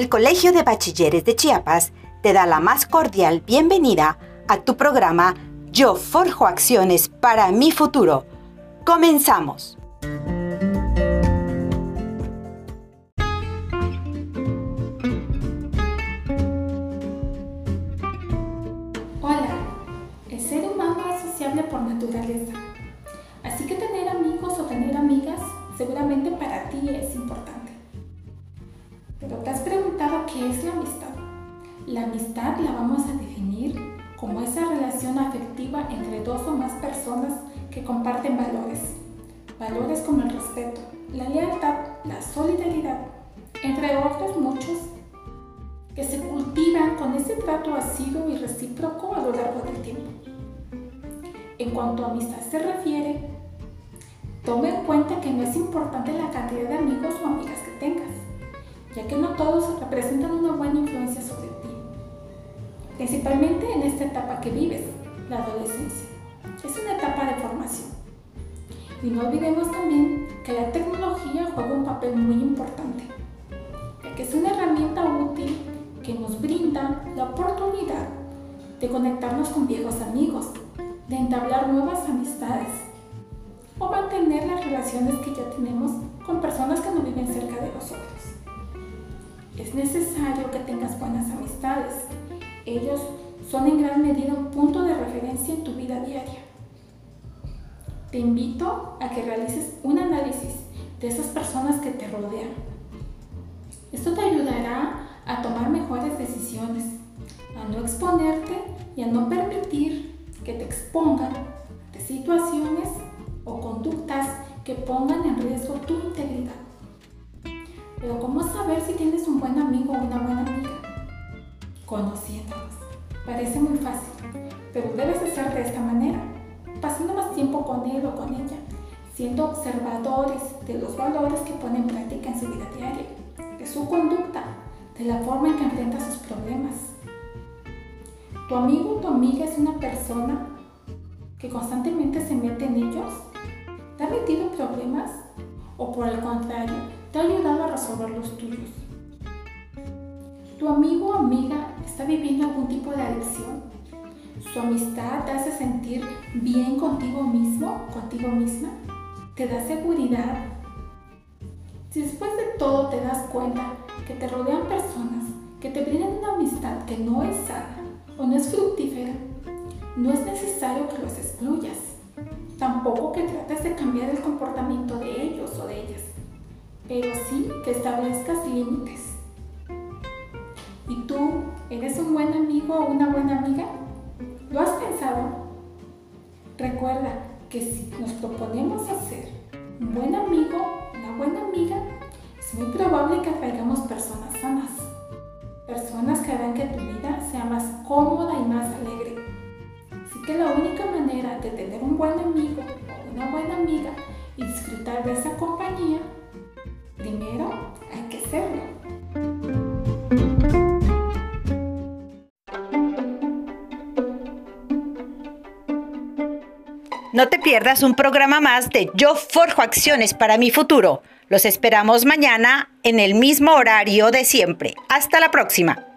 el Colegio de Bachilleres de Chiapas te da la más cordial bienvenida a tu programa Yo Forjo Acciones para mi futuro. Comenzamos. Hola, el ser humano es sociable por naturaleza, La amistad la vamos a definir como esa relación afectiva entre dos o más personas que comparten valores. Valores como el respeto, la lealtad, la solidaridad, entre otros muchos que se cultivan con ese trato asiduo y recíproco a lo largo del tiempo. En cuanto a amistad se refiere, toma en cuenta que no es importante la cantidad de amigos o amigas que tengas, ya que no todos representan una buena influencia sobre ti, principalmente en esta etapa que vives, la adolescencia. Es una etapa de formación. Y no olvidemos también que la tecnología juega un papel muy importante, ya que es una herramienta útil que nos brinda la oportunidad de conectarnos con viejos amigos, de entablar nuevas amistades o mantener las relaciones que ya tenemos con personas que no viven cerca de nosotros. Es necesario que tengas. Ellos son en gran medida un punto de referencia en tu vida diaria. Te invito a que realices un análisis de esas personas que te rodean. Esto te ayudará a tomar mejores decisiones, a no exponerte y a no permitir que te expongan de situaciones o conductas que pongan en riesgo tu integridad. Pero ¿cómo saber si tienes un buen amigo o una buena amiga? Conociéndolos. Parece muy fácil, pero debes hacer de esta manera, pasando más tiempo con él o con ella, siendo observadores de los valores que pone en práctica en su vida diaria, de su conducta, de la forma en que enfrenta sus problemas. Tu amigo o tu amiga es una persona que constantemente se mete en ellos, te ha metido en problemas o por el contrario, te ha ayudado a resolver los tuyos. Tu amigo o amiga está viviendo algún tipo de adicción. Su amistad te hace sentir bien contigo mismo, contigo misma, te da seguridad. Si después de todo te das cuenta que te rodean personas que te brindan una amistad que no es sana o no es fructífera, no es necesario que los excluyas. Tampoco que trates de cambiar el comportamiento de ellos o de ellas, pero sí que establezcas límites. ¿Y tú eres un buen amigo o una buena amiga? ¿Lo has pensado? Recuerda que si nos proponemos hacer un buen amigo, una buena amiga, es muy probable que atraigamos personas sanas. Personas que harán que tu vida sea más cómoda y más alegre. Así que la única manera de tener un buen amigo o una buena amiga y disfrutar de esa compañía, primero No te pierdas un programa más de Yo Forjo Acciones para mi futuro. Los esperamos mañana en el mismo horario de siempre. Hasta la próxima.